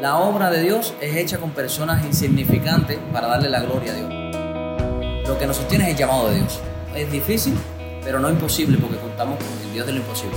La obra de Dios es hecha con personas insignificantes para darle la gloria a Dios. Lo que nos sostiene es el llamado de Dios. Es difícil, pero no imposible porque contamos con el Dios de lo imposible.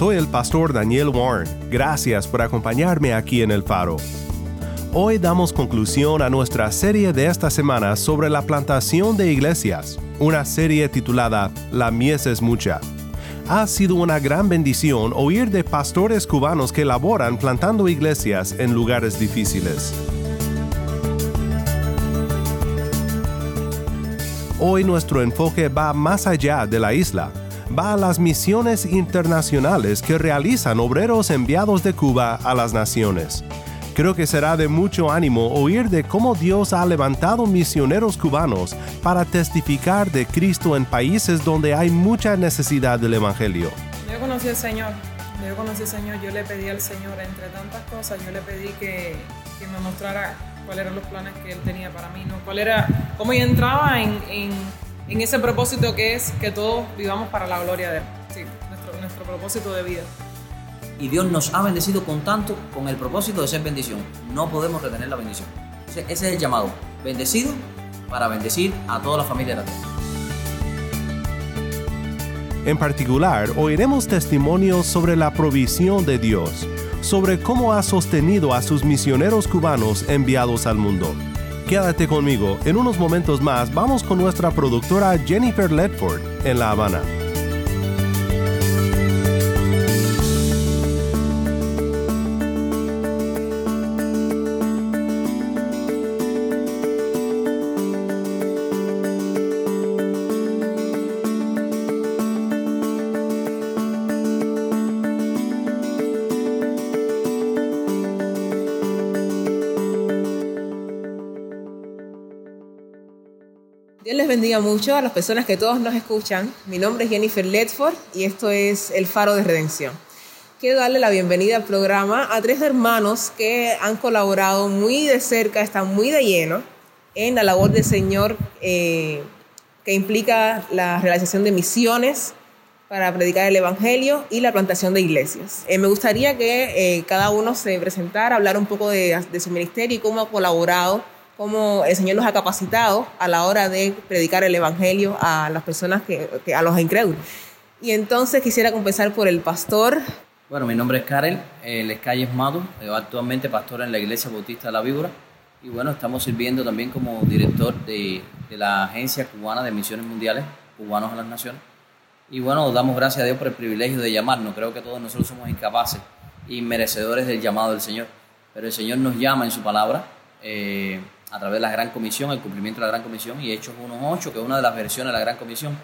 Soy el pastor Daniel Warren. Gracias por acompañarme aquí en El Faro. Hoy damos conclusión a nuestra serie de esta semana sobre la plantación de iglesias, una serie titulada La mies es mucha. Ha sido una gran bendición oír de pastores cubanos que laboran plantando iglesias en lugares difíciles. Hoy nuestro enfoque va más allá de la isla va a las misiones internacionales que realizan obreros enviados de Cuba a las naciones. Creo que será de mucho ánimo oír de cómo Dios ha levantado misioneros cubanos para testificar de Cristo en países donde hay mucha necesidad del Evangelio. Yo conocí al Señor, yo conocí al Señor, yo le pedí al Señor, entre tantas cosas, yo le pedí que, me mostrara cuáles eran los planes que Él tenía para mí, ¿no? cuál era, cómo yo entraba en, en en ese propósito que es que todos vivamos para la gloria de Él. Sí, nuestro, nuestro propósito de vida. Y Dios nos ha bendecido con tanto, con el propósito de ser bendición. No podemos retener la bendición. ese es el llamado. Bendecido para bendecir a toda la familia de la tierra. En particular, oiremos testimonios sobre la provisión de Dios, sobre cómo ha sostenido a sus misioneros cubanos enviados al mundo. Quédate conmigo, en unos momentos más vamos con nuestra productora Jennifer Ledford en La Habana. Mucho a las personas que todos nos escuchan. Mi nombre es Jennifer Ledford y esto es El Faro de Redención. Quiero darle la bienvenida al programa a tres hermanos que han colaborado muy de cerca, están muy de lleno en la labor del Señor eh, que implica la realización de misiones para predicar el Evangelio y la plantación de iglesias. Eh, me gustaría que eh, cada uno se presentara, hablar un poco de, de su ministerio y cómo ha colaborado cómo el Señor los ha capacitado a la hora de predicar el Evangelio a las personas, que, a los incrédulos. Y entonces quisiera comenzar por el pastor. Bueno, mi nombre es Karel, el Calles Mado, actualmente pastor en la Iglesia Bautista de la Víbora. Y bueno, estamos sirviendo también como director de, de la Agencia Cubana de Misiones Mundiales, Cubanos a las Naciones. Y bueno, damos gracias a Dios por el privilegio de llamarnos. Creo que todos nosotros somos incapaces y merecedores del llamado del Señor. Pero el Señor nos llama en su palabra. Eh, a través de la Gran Comisión, el cumplimiento de la Gran Comisión y Hechos 1.8, que es una de las versiones de la Gran Comisión,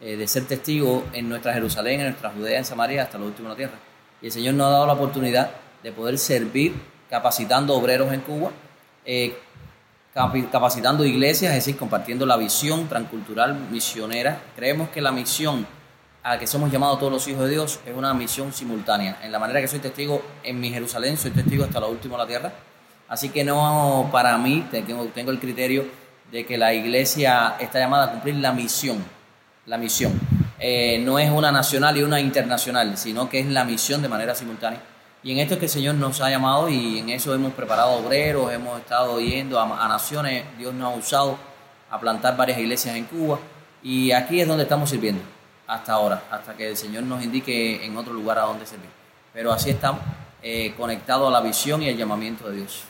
eh, de ser testigo en nuestra Jerusalén, en nuestra Judea, en Samaria, hasta lo último de la tierra. Y el Señor nos ha dado la oportunidad de poder servir capacitando obreros en Cuba, eh, capacitando iglesias, es decir, compartiendo la visión transcultural misionera. Creemos que la misión a la que somos llamados todos los hijos de Dios es una misión simultánea. En la manera que soy testigo en mi Jerusalén, soy testigo hasta lo último de la tierra Así que no, para mí, tengo, el criterio de que la iglesia está llamada a cumplir la misión. La misión. Eh, no es una nacional y una internacional, sino que es la misión de manera simultánea. Y en esto es que el Señor nos ha llamado y en eso hemos preparado obreros, hemos estado yendo a, naciones, Dios nos ha usado a plantar varias iglesias en Cuba y aquí es donde estamos sirviendo hasta ahora, hasta que el Señor nos indique en otro lugar a dónde servir. Pero así estamos, eh, conectados a la visión y el llamamiento de Dios.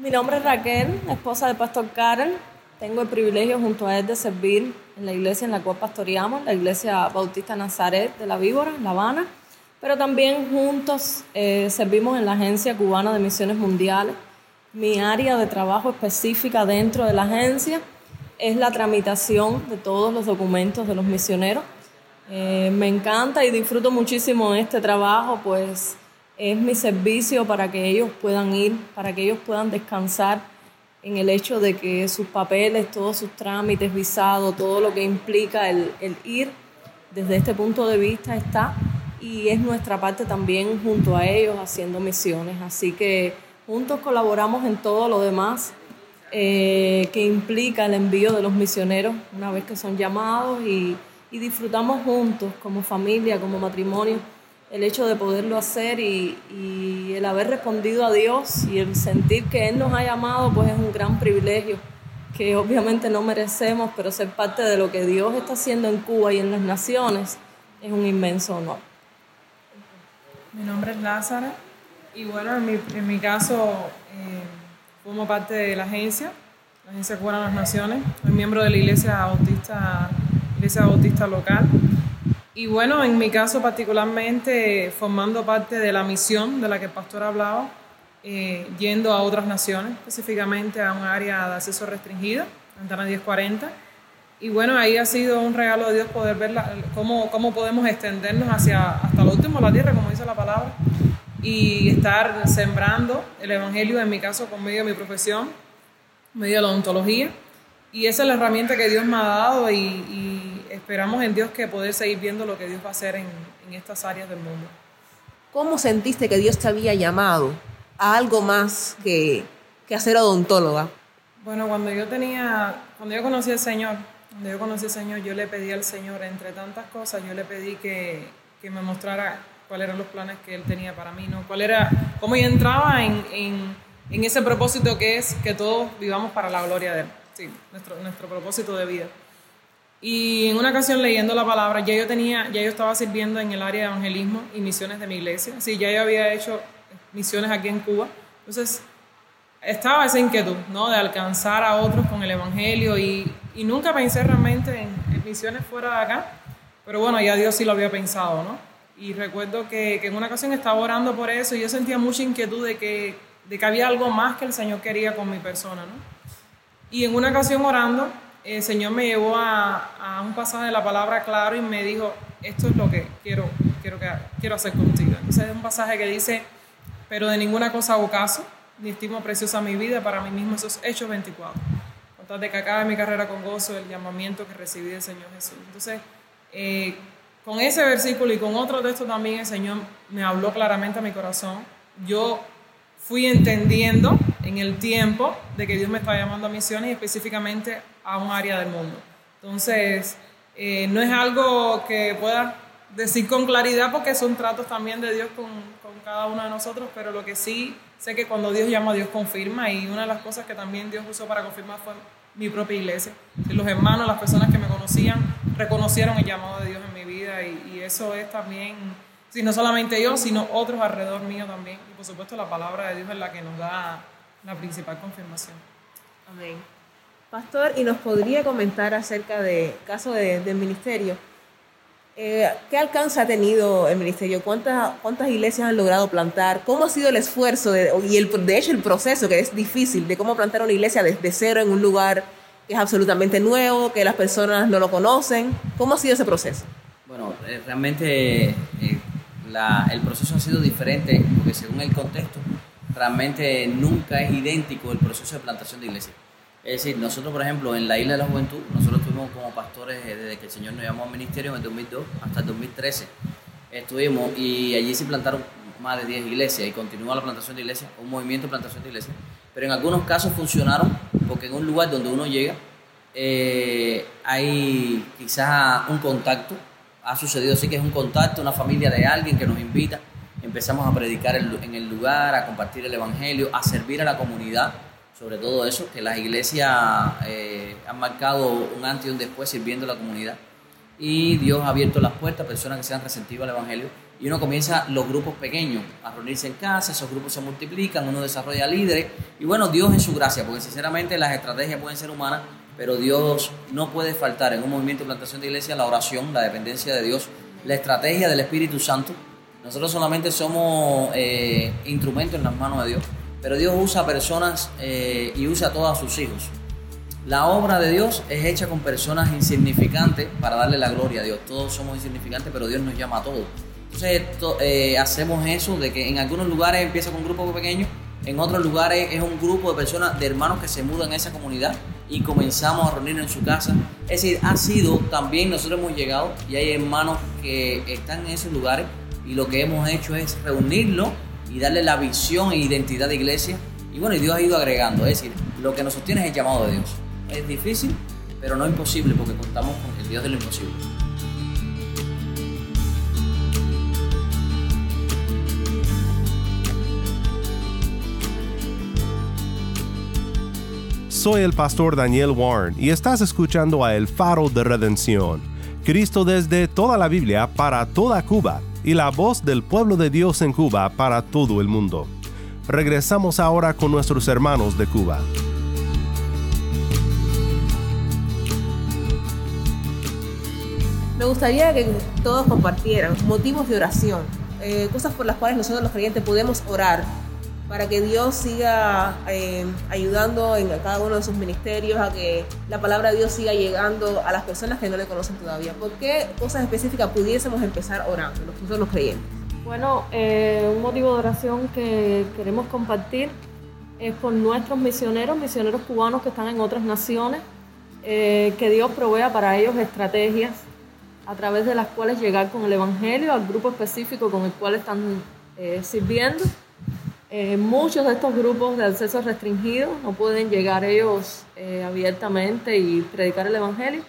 Mi nombre es Raquel, esposa del pastor Karen. tengo el privilegio junto a él de servir en la iglesia en la cual pastoreamos, la iglesia Bautista Nazaret de la Víbora, en La Habana, pero también juntos eh, servimos en la Agencia Cubana de Misiones Mundiales. Mi área de trabajo específica dentro de la agencia es la tramitación de todos los documentos de los misioneros. Eh, me encanta y disfruto muchísimo este trabajo, pues es mi servicio para que ellos puedan ir, para que ellos puedan descansar en el hecho de que sus papeles, todos sus trámites, visados, todo lo que implica el, el ir desde este punto de vista está y es nuestra parte también junto a ellos haciendo misiones. Así que juntos colaboramos en todo lo demás eh, que implica el envío de los misioneros una vez que son llamados y, y disfrutamos juntos como familia, como matrimonio el hecho de poderlo hacer y, el haber respondido a Dios y el sentir que Él nos ha llamado, pues es un gran privilegio que obviamente no merecemos, pero ser parte de lo que Dios está haciendo en Cuba y en las naciones es un inmenso honor. Mi nombre es Lázara y bueno, en mi, en mi caso eh, formo parte de la agencia, la Agencia Cubana de las Naciones, soy miembro de la Iglesia Bautista, Iglesia Bautista local y bueno, en mi caso particularmente, formando parte de la misión de la que el pastor hablaba, eh, yendo a otras naciones, específicamente a un área de acceso restringido, Ventana 1040. Y bueno, ahí ha sido un regalo de Dios poder ver la, cómo, cómo podemos extendernos hacia, hasta lo último, la tierra, como dice la palabra, y estar sembrando el Evangelio, en mi caso, con medio de mi profesión, medio de la odontología. Y esa es la herramienta que Dios me ha dado y, y esperamos en Dios que poder seguir viendo lo que Dios va a hacer en, en estas áreas del mundo. ¿Cómo sentiste que Dios te había llamado a algo más que, que a ser odontóloga? Bueno, cuando yo tenía, cuando yo conocí al Señor, cuando yo conocí al Señor, yo le pedí al Señor, entre tantas cosas, yo le pedí que, que me mostrara cuáles eran los planes que Él tenía para mí, ¿no? Cuál era, cómo yo entraba en, en, en ese propósito que es que todos vivamos para la gloria de Él. Sí, nuestro, nuestro propósito de vida. Y en una ocasión leyendo la palabra, ya yo tenía, ya yo estaba sirviendo en el área de evangelismo y misiones de mi iglesia. Sí, ya yo había hecho misiones aquí en Cuba. Entonces, estaba esa inquietud, ¿no? De alcanzar a otros con el evangelio y, y nunca pensé realmente en, en, misiones fuera de acá. Pero bueno, ya Dios sí lo había pensado, ¿no? Y recuerdo que, que, en una ocasión estaba orando por eso y yo sentía mucha inquietud de que, de que había algo más que el Señor quería con mi persona, ¿no? Y en una ocasión orando, el Señor me llevó a, a, un pasaje de la palabra claro y me dijo, esto es lo que quiero, quiero, que, quiero hacer contigo. Entonces es un pasaje que dice, pero de ninguna cosa hago caso, ni estimo preciosa mi vida, para mí mismo esos Hechos 24. Contar de que acabe mi carrera con gozo, el llamamiento que recibí del Señor Jesús. Entonces, eh, con ese versículo y con otro texto también el Señor me habló claramente a mi corazón. Yo fui entendiendo en el tiempo de que Dios me estaba llamando a misiones y específicamente a un área del mundo. Entonces, eh, no es algo que pueda decir con claridad porque son tratos también de Dios con, con, cada uno de nosotros, pero lo que sí sé que cuando Dios llama, Dios confirma y una de las cosas que también Dios usó para confirmar fue mi propia iglesia. Los hermanos, las personas que me conocían, reconocieron el llamado de Dios en mi vida y, y eso es también, sí, no solamente yo, sino otros alrededor mío también. Y por supuesto la palabra de Dios es la que nos da la principal confirmación. Amén. Pastor, ¿y nos podría comentar acerca del caso de, del ministerio? Eh, ¿Qué alcance ha tenido el ministerio? ¿Cuántas, ¿Cuántas iglesias han logrado plantar? ¿Cómo ha sido el esfuerzo de, y el, de hecho el proceso, que es difícil, de cómo plantar una iglesia desde cero en un lugar que es absolutamente nuevo, que las personas no lo conocen? ¿Cómo ha sido ese proceso? Bueno, eh, realmente eh, la, el proceso ha sido diferente porque según el contexto, realmente nunca es idéntico el proceso de plantación de iglesias. Es decir, nosotros, por ejemplo, en la Isla de la Juventud, nosotros estuvimos como pastores desde que el Señor nos llamó al ministerio en el 2002 hasta el 2013. Estuvimos y allí se plantaron más de 10 iglesias y continúa la plantación de iglesias, un movimiento de plantación de iglesias. Pero en algunos casos funcionaron porque en un lugar donde uno llega eh, hay quizás un contacto, ha sucedido así que es un contacto, una familia de alguien que nos invita, empezamos a predicar en el lugar, a compartir el Evangelio, a servir a la comunidad sobre todo eso, que las iglesias eh, han marcado un antes y un después sirviendo a la comunidad. Y Dios ha abierto las puertas a personas que sean receptivas al Evangelio. Y uno comienza los grupos pequeños a reunirse en casa, esos grupos se multiplican, uno desarrolla líderes. Y bueno, Dios en su gracia, porque sinceramente las estrategias pueden ser humanas, pero Dios no puede faltar en un movimiento de plantación de iglesia la oración, la dependencia de Dios, la estrategia del Espíritu Santo. Nosotros solamente somos eh, instrumentos en las manos de Dios, pero Dios usa personas eh, y usa a todos sus hijos. La obra de Dios es hecha con personas insignificantes para darle la gloria a Dios. Todos somos insignificantes, pero Dios nos llama a todos. Entonces eh, hacemos eso de que en algunos lugares empieza con un grupo pequeño, en otros lugares es un grupo de personas, de hermanos que se mudan a esa comunidad y comenzamos a reunirnos en su casa. Es decir, ha sido también, nosotros hemos llegado y hay hermanos que están en esos lugares y lo que hemos hecho es reunirlo y darle la visión e identidad de iglesia. Y bueno, y Dios ha ido agregando, es decir, lo que nos sostiene es el llamado de Dios. Es difícil, pero no imposible porque contamos con el Dios de lo imposible. Soy el pastor Daniel Warren y estás escuchando a El Faro de Redención. Cristo desde toda la Biblia para toda Cuba y la voz del pueblo de Dios en Cuba para todo el mundo. Regresamos ahora con nuestros hermanos de Cuba. Me gustaría que todos compartieran motivos de oración, eh, cosas por las cuales nosotros los creyentes podemos orar para que Dios siga eh, ayudando en cada uno de sus ministerios, a que la palabra de Dios siga llegando a las personas que no le conocen todavía. ¿Por qué cosas específicas pudiésemos empezar orando, nosotros los creyentes? Bueno, eh, un motivo de oración que queremos compartir es por nuestros misioneros, misioneros cubanos que están en otras naciones, eh, que Dios provea para ellos estrategias a través de las cuales llegar con el Evangelio al grupo específico con el cual están sirviendo eh, muchos de estos grupos de acceso restringido no pueden llegar ellos eh, abiertamente y predicar el Evangelio.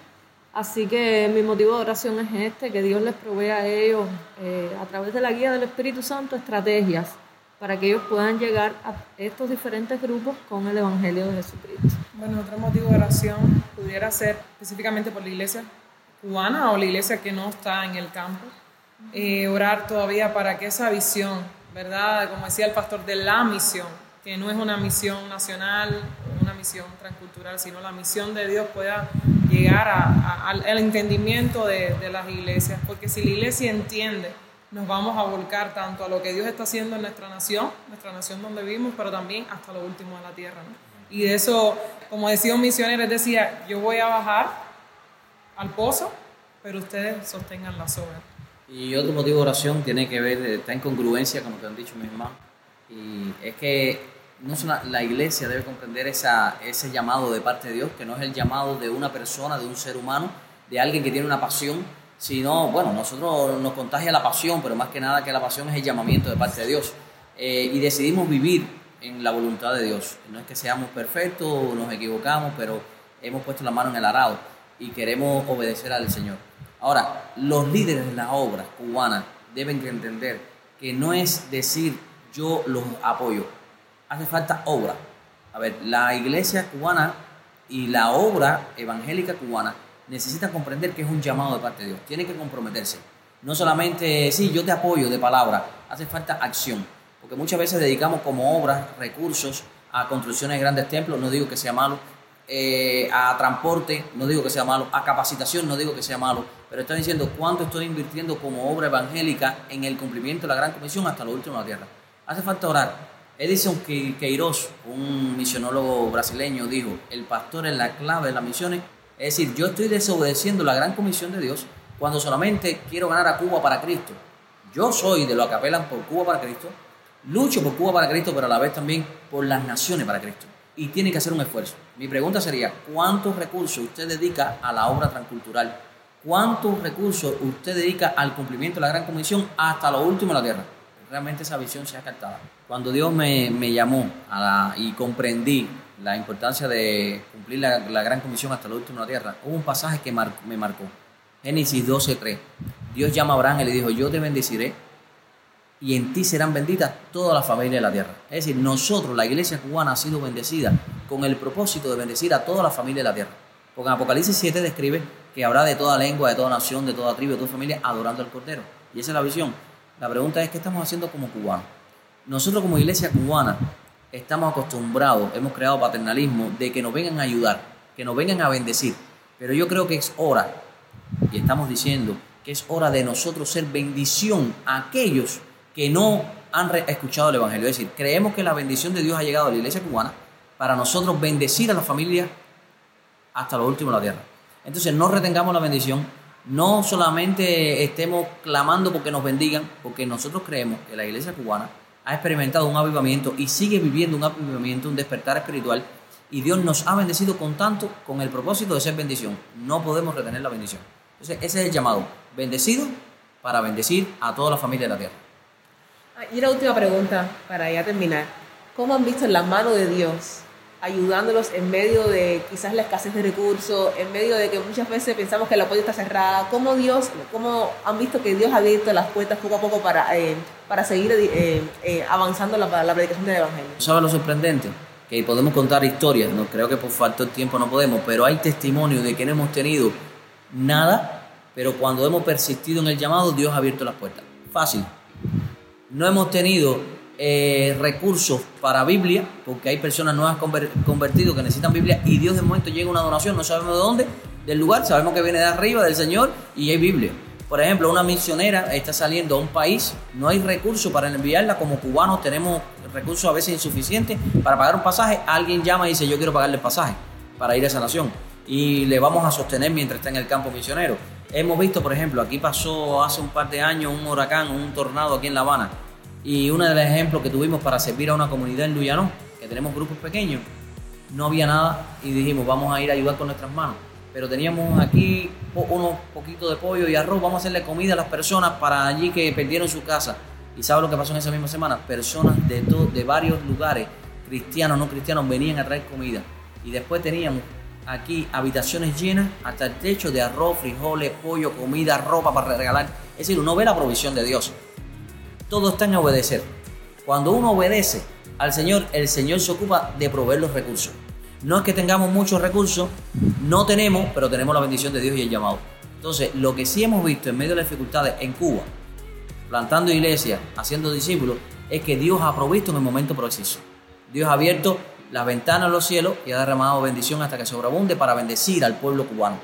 Así que mi motivo de oración es este, que Dios les provea a ellos, eh, a través de la guía del Espíritu Santo, estrategias para que ellos puedan llegar a estos diferentes grupos con el Evangelio de Jesucristo. Bueno, otro motivo de oración pudiera ser específicamente por la iglesia cubana o la iglesia que no está en el campo. orar todavía para que esa visión ¿verdad? Como decía el pastor, de la misión, que no es una misión nacional, una misión transcultural, sino la misión de Dios pueda llegar al, entendimiento de, las iglesias, porque si la iglesia entiende, nos vamos a volcar tanto a lo que Dios está haciendo en nuestra nación, nuestra nación donde vivimos, pero también hasta lo último de la tierra. Y de eso, como decía un misionero, decía, yo voy a bajar al pozo, pero ustedes sostengan la soga. Y otro motivo de oración tiene que ver, está en congruencia con lo que han dicho mis hermanos. Y es que no la iglesia debe comprender esa, ese llamado de parte de Dios, que no es el llamado de una persona, de un ser humano, de alguien que tiene una pasión, sino, bueno, nosotros nos contagia la pasión, pero más que nada que la pasión es el llamamiento de parte de Dios. Eh, y decidimos vivir en la voluntad de Dios. No es que seamos perfectos, nos equivocamos, pero hemos puesto la mano en el arado y queremos obedecer al Señor. Ahora, los líderes de la obra cubana deben entender que no es decir yo los apoyo, hace falta obra. A ver, la iglesia cubana y la obra evangélica cubana necesitan comprender que es un llamado de parte de Dios, tienen que comprometerse. No solamente, sí, yo te apoyo de palabra, hace falta acción, porque muchas veces dedicamos como obras recursos a construcciones de grandes templos, no digo que sea malo, eh, a transporte, no digo que sea malo, a capacitación, no digo que sea malo, pero estoy diciendo cuánto estoy invirtiendo como obra evangélica en el cumplimiento de la gran comisión hasta lo último de la tierra. Hace falta orar. Edison Queiroz, un misionólogo brasileño, dijo, el pastor es la clave de las misiones. Es decir, yo estoy desobedeciendo la gran comisión de Dios cuando solamente quiero ganar a Cuba para Cristo. Yo soy de los que apelan por Cuba para Cristo, lucho por Cuba para Cristo, pero a la vez también por las naciones para Cristo y tiene que hacer un esfuerzo. Mi pregunta sería, ¿cuántos recursos usted dedica a la obra transcultural? ¿Cuántos recursos usted dedica al cumplimiento de la gran comisión hasta lo último de la tierra? Realmente esa visión se ha captado. Cuando Dios me, me llamó a y comprendí la importancia de cumplir la, la, gran comisión hasta lo último de la tierra, hubo un pasaje que me marcó. Génesis 12.3. Dios llama a Abraham y le dijo, yo te bendeciré y en ti serán benditas todas las familias de la tierra. Es decir, nosotros, la iglesia cubana, ha sido bendecida con el propósito de bendecir a todas las familias de la tierra. Porque en Apocalipsis 7 describe que habrá de toda lengua, de toda nación, de toda tribu, de toda familia adorando al Cordero. Y esa es la visión. La pregunta es, ¿qué estamos haciendo como cubanos? Nosotros como iglesia cubana estamos acostumbrados, hemos creado paternalismo de que nos vengan a ayudar, que nos vengan a bendecir. Pero yo creo que es hora, y estamos diciendo que es hora de nosotros ser bendición a aquellos que no han escuchado el Evangelio. Es decir, creemos que la bendición de Dios ha llegado a la iglesia cubana para nosotros bendecir a la familia hasta lo último de la tierra. Entonces no retengamos la bendición, no solamente estemos clamando porque nos bendigan, porque nosotros creemos que la iglesia cubana ha experimentado un avivamiento y sigue viviendo un avivamiento, un despertar espiritual, y Dios nos ha bendecido con tanto, con el propósito de ser bendición. No podemos retener la bendición. Entonces ese es el llamado, bendecido para bendecir a toda la familia de la tierra. Ah, y la última pregunta, para ya terminar. ¿Cómo han visto la mano de Dios ayudándolos en medio de quizás la escasez de recursos, en medio de que muchas veces pensamos que la puerta está cerrada, ¿cómo Dios, cómo han visto que Dios ha abierto las puertas poco a poco para, eh, para seguir eh, eh, avanzando la, predicación del Evangelio? ¿Sabes lo sorprendente? Que podemos contar historias, no creo que por falta de tiempo no podemos, pero hay testimonio de que no hemos tenido nada, pero cuando hemos persistido en el llamado, Dios ha abierto las puertas. Fácil. No hemos tenido eh, recursos para Biblia, porque hay personas nuevas convertidas que necesitan Biblia y Dios de momento llega una donación, no sabemos de dónde, del lugar, sabemos que viene de arriba, del Señor, y hay Biblia. Por ejemplo, una misionera está saliendo a un país, no hay recursos para enviarla, como cubanos tenemos recursos a veces insuficientes para pagar un pasaje, alguien llama y dice yo quiero pagarle el pasaje para ir a esa nación y le vamos a sostener mientras está en el campo misionero. Hemos visto, por ejemplo, aquí pasó hace un par de años un huracán, un tornado aquí en La Habana y uno de los ejemplos que tuvimos para servir a una comunidad en Luyanó, que tenemos grupos pequeños, no había nada y dijimos, vamos a ir a ayudar con nuestras manos. Pero teníamos aquí unos poquitos de pollo y arroz, vamos a hacerle comida a las personas para allí que perdieron su casa. ¿Y sabe lo que pasó en esa misma semana? Personas de, de varios lugares, cristianos, no cristianos, venían a traer comida. Y después teníamos aquí habitaciones llenas hasta el techo de arroz, frijoles, pollo, comida, ropa para regalar. Es decir, uno ve la provisión de Dios todo está en obedecer. Cuando uno obedece al Señor, el Señor se ocupa de proveer los recursos. No es que tengamos muchos recursos, no tenemos, pero tenemos la bendición de Dios y el llamado. Entonces, lo que sí hemos visto en medio de las dificultades en Cuba, plantando iglesias, haciendo discípulos, es que Dios ha provisto en el momento preciso. Dios ha abierto las ventanas de los cielos y ha derramado bendición hasta que sobreabunde para bendecir al pueblo cubano.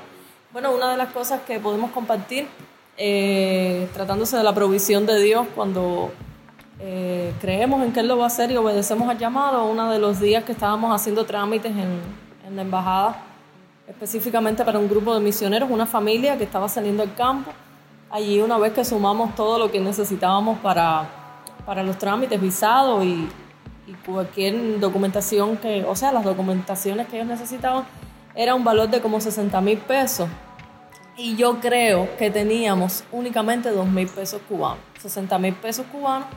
Bueno, una de las cosas que podemos compartir eh, tratándose de la provisión de Dios cuando eh, creemos en que Él lo va a hacer y obedecemos al llamado. Uno de los días que estábamos haciendo trámites en, en la embajada, específicamente para un grupo de misioneros, una familia que estaba saliendo al campo. Allí una vez que sumamos todo lo que necesitábamos para, para los trámites, visados y, y cualquier documentación que, o sea, las documentaciones que ellos necesitaban, era un valor de como 60 mil pesos y yo creo que teníamos únicamente 2 mil pesos cubanos, 60 mil pesos cubanos,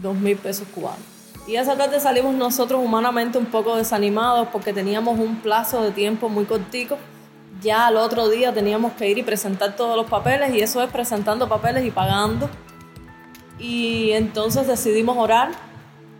2 mil pesos cubanos. Y esa tarde salimos nosotros humanamente un poco desanimados porque teníamos un plazo de tiempo muy cortico. Ya al otro día teníamos que ir y presentar todos los papeles y eso es presentando papeles y pagando. Y entonces decidimos orar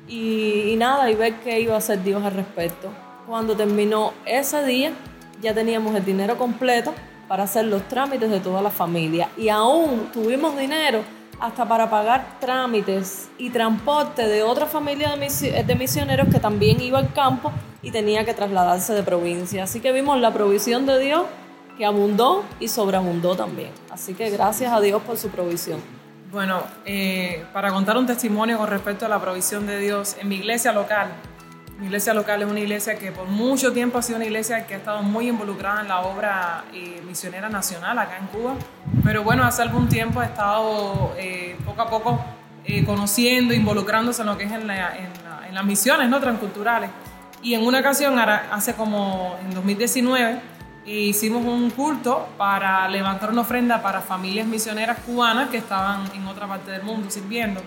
y, y nada, y ver qué iba a hacer Dios al respecto. Cuando terminó ese día, ya teníamos el dinero completo para hacer los trámites de toda la familia. Y aún tuvimos dinero hasta para pagar trámites y transporte de otra familia de misioneros que también iba al campo y tenía que trasladarse de provincia. Así que vimos la provisión de Dios que abundó y sobreabundó también. Así que gracias a Dios por su provisión. Bueno, eh, para contar un testimonio con respecto a la provisión de Dios, en mi iglesia local, mi iglesia local es una iglesia que por mucho tiempo ha sido una iglesia que ha estado muy involucrada en la obra eh, misionera nacional acá en Cuba. Pero bueno, hace algún tiempo ha estado eh, poco a poco eh, conociendo, involucrándose en lo que es en, las misiones ¿no? transculturales. Y en una ocasión, hace como en 2019, hicimos un culto para levantar una ofrenda para familias misioneras cubanas que estaban en otra parte del mundo sirviendo.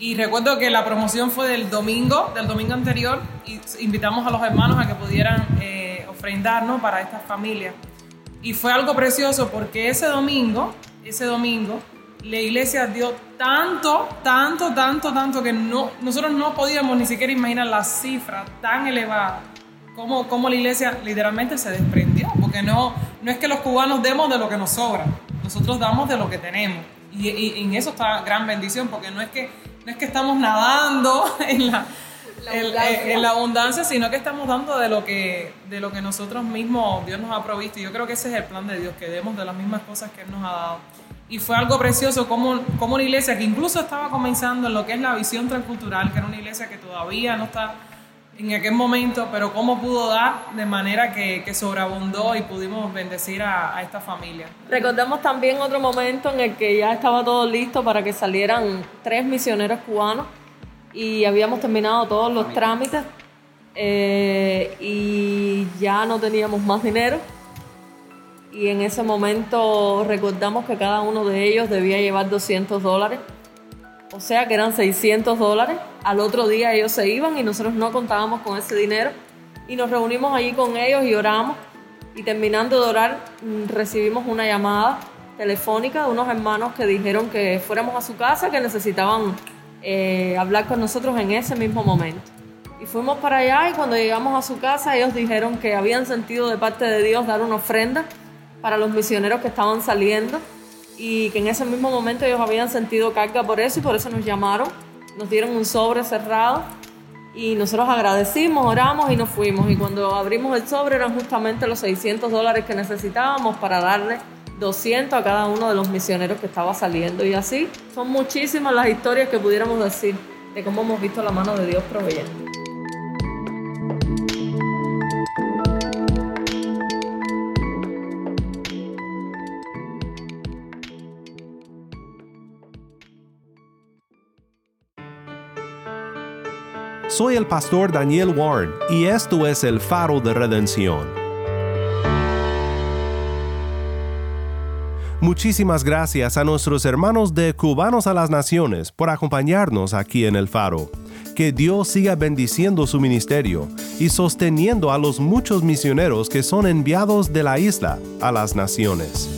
Y recuerdo que la promoción fue del domingo, del domingo anterior, y invitamos a los hermanos a que pudieran eh, ofrendarnos para estas familias. Y fue algo precioso porque ese domingo, ese domingo, la iglesia dio tanto, tanto, tanto, tanto que no, nosotros no podíamos ni siquiera imaginar la cifra tan elevada, como, como la iglesia literalmente se desprendió, porque no, no es que los cubanos demos de lo que nos sobra, nosotros damos de lo que tenemos. Y, y en eso está gran bendición, porque no es que no es que estamos nadando en la, en la abundancia, sino que estamos dando de lo que, de lo que nosotros mismos, Dios nos ha provisto. Y yo creo que ese es el plan de Dios, que demos de las mismas cosas que Él nos ha dado. Y fue algo precioso como, como una iglesia que incluso estaba comenzando en lo que es la visión transcultural, que era una iglesia que todavía no está en aquel momento, pero cómo pudo dar de manera que, que sobreabundó y pudimos bendecir a, a, esta familia. Recordemos también otro momento en el que ya estaba todo listo para que salieran tres misioneros cubanos y habíamos terminado todos los trámites eh, y ya no teníamos más dinero. Y en ese momento recordamos que cada uno de ellos debía llevar 200 dólares. O sea que eran 600 dólares. Al otro día ellos se iban y nosotros no contábamos con ese dinero. Y nos reunimos allí con ellos y oramos. Y terminando de orar, mm, recibimos una llamada telefónica de unos hermanos que dijeron que fuéramos a su casa, que necesitaban eh, hablar con nosotros en ese mismo momento. Y fuimos para allá y cuando llegamos a su casa ellos dijeron que habían sentido de parte de Dios dar una ofrenda para los misioneros que estaban saliendo y que en ese mismo momento ellos habían sentido carga por eso y por eso nos llamaron, nos dieron un sobre cerrado y nosotros agradecimos, oramos y nos fuimos. Y cuando abrimos el sobre eran justamente los 600 dólares que necesitábamos para darle 200 a cada uno de los misioneros que estaba saliendo. Y así son muchísimas las historias que pudiéramos decir de cómo hemos visto la mano de Dios proveyendo. Soy el pastor Daniel Warren y esto es el faro de redención. Muchísimas gracias a nuestros hermanos de Cubanos a las Naciones por acompañarnos aquí en el faro. Que Dios siga bendiciendo su ministerio y sosteniendo a los muchos misioneros que son enviados de la isla a las naciones.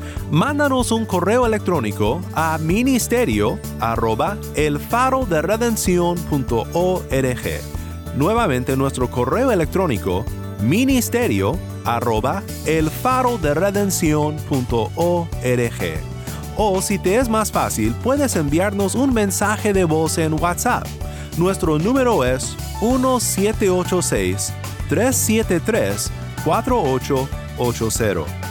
Mándanos un correo electrónico a ministerio arroba el Nuevamente nuestro correo electrónico ministerio arroba el o si te es más fácil, puedes enviarnos un mensaje de voz en WhatsApp. Nuestro número es 1786-373-4880.